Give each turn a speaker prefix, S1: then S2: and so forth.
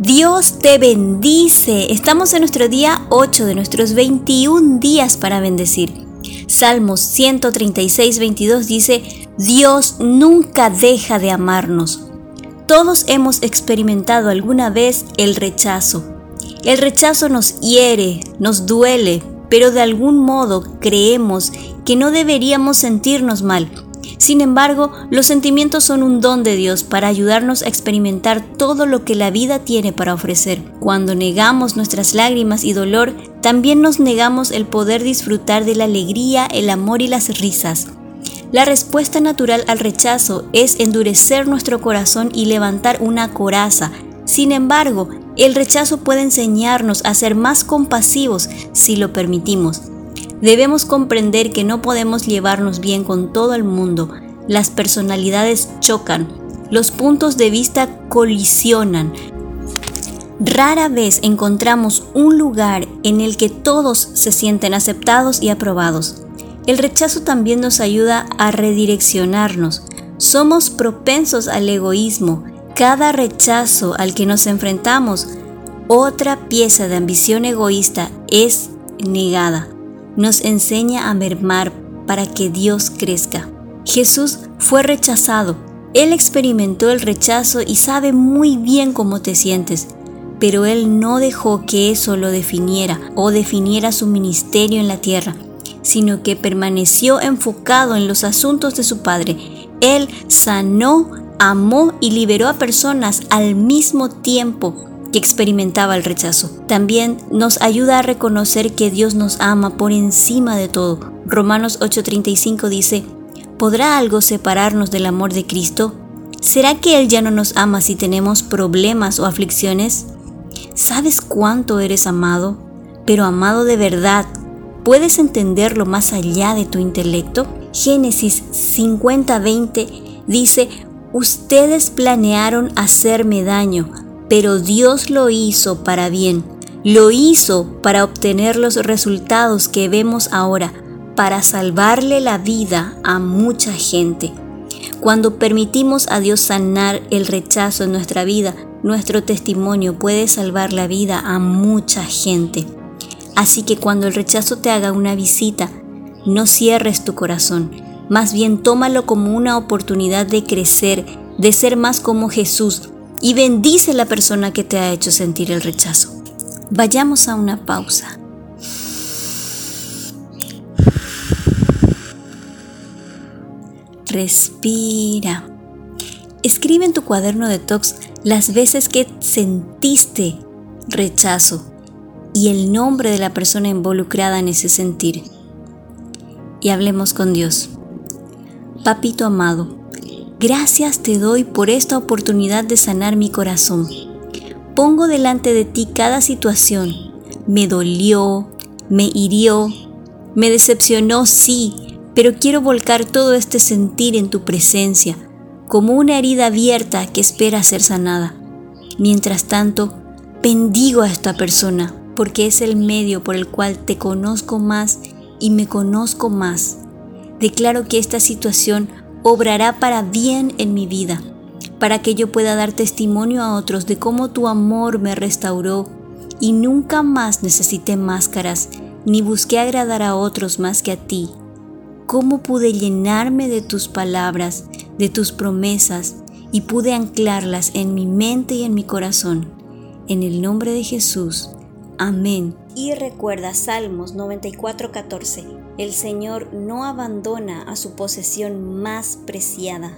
S1: Dios te bendice. Estamos en nuestro día 8 de nuestros 21 días para bendecir. Salmos 136, 22 dice, Dios nunca deja de amarnos. Todos hemos experimentado alguna vez el rechazo. El rechazo nos hiere, nos duele, pero de algún modo creemos que no deberíamos sentirnos mal sin embargo, los sentimientos son un don de Dios para ayudarnos a experimentar todo lo que la vida tiene para ofrecer. Cuando negamos nuestras lágrimas y dolor, también nos negamos el poder disfrutar de la alegría, el amor y las risas. La respuesta natural al rechazo es endurecer nuestro corazón y levantar una coraza. Sin embargo, el rechazo puede enseñarnos a ser más compasivos si lo permitimos. Debemos comprender que no podemos llevarnos bien con todo el mundo. Las personalidades chocan, los puntos de vista colisionan. Rara vez encontramos un lugar en el que todos se sienten aceptados y aprobados. El rechazo también nos ayuda a redireccionarnos. Somos propensos al egoísmo. Cada rechazo al que nos enfrentamos, otra pieza de ambición egoísta es negada nos enseña a mermar para que Dios crezca. Jesús fue rechazado. Él experimentó el rechazo y sabe muy bien cómo te sientes, pero Él no dejó que eso lo definiera o definiera su ministerio en la tierra, sino que permaneció enfocado en los asuntos de su Padre. Él sanó, amó y liberó a personas al mismo tiempo que experimentaba el rechazo. También nos ayuda a reconocer que Dios nos ama por encima de todo. Romanos 8:35 dice, ¿podrá algo separarnos del amor de Cristo? ¿Será que Él ya no nos ama si tenemos problemas o aflicciones? ¿Sabes cuánto eres amado? Pero amado de verdad, ¿puedes entenderlo más allá de tu intelecto? Génesis 50:20 dice, ustedes planearon hacerme daño pero Dios lo hizo para bien. Lo hizo para obtener los resultados que vemos ahora, para salvarle la vida a mucha gente. Cuando permitimos a Dios sanar el rechazo en nuestra vida, nuestro testimonio puede salvar la vida a mucha gente. Así que cuando el rechazo te haga una visita, no cierres tu corazón, más bien tómalo como una oportunidad de crecer, de ser más como Jesús, y bendice la persona que te ha hecho sentir el rechazo. Vayamos a una pausa. Respira. Escribe en tu cuaderno de tox las veces que sentiste rechazo y el nombre de la persona involucrada en ese sentir. Y hablemos con Dios. Papito amado, Gracias te doy por esta oportunidad de sanar mi corazón. Pongo delante de ti cada situación. Me dolió, me hirió, me decepcionó, sí, pero quiero volcar todo este sentir en tu presencia, como una herida abierta que espera ser sanada. Mientras tanto, bendigo a esta persona, porque es el medio por el cual te conozco más y me conozco más. Declaro que esta situación obrará para bien en mi vida, para que yo pueda dar testimonio a otros de cómo tu amor me restauró y nunca más necesité máscaras, ni busqué agradar a otros más que a ti. Cómo pude llenarme de tus palabras, de tus promesas, y pude anclarlas en mi mente y en mi corazón. En el nombre de Jesús. Amén. Y recuerda Salmos 94:14. El Señor no abandona a su posesión más preciada.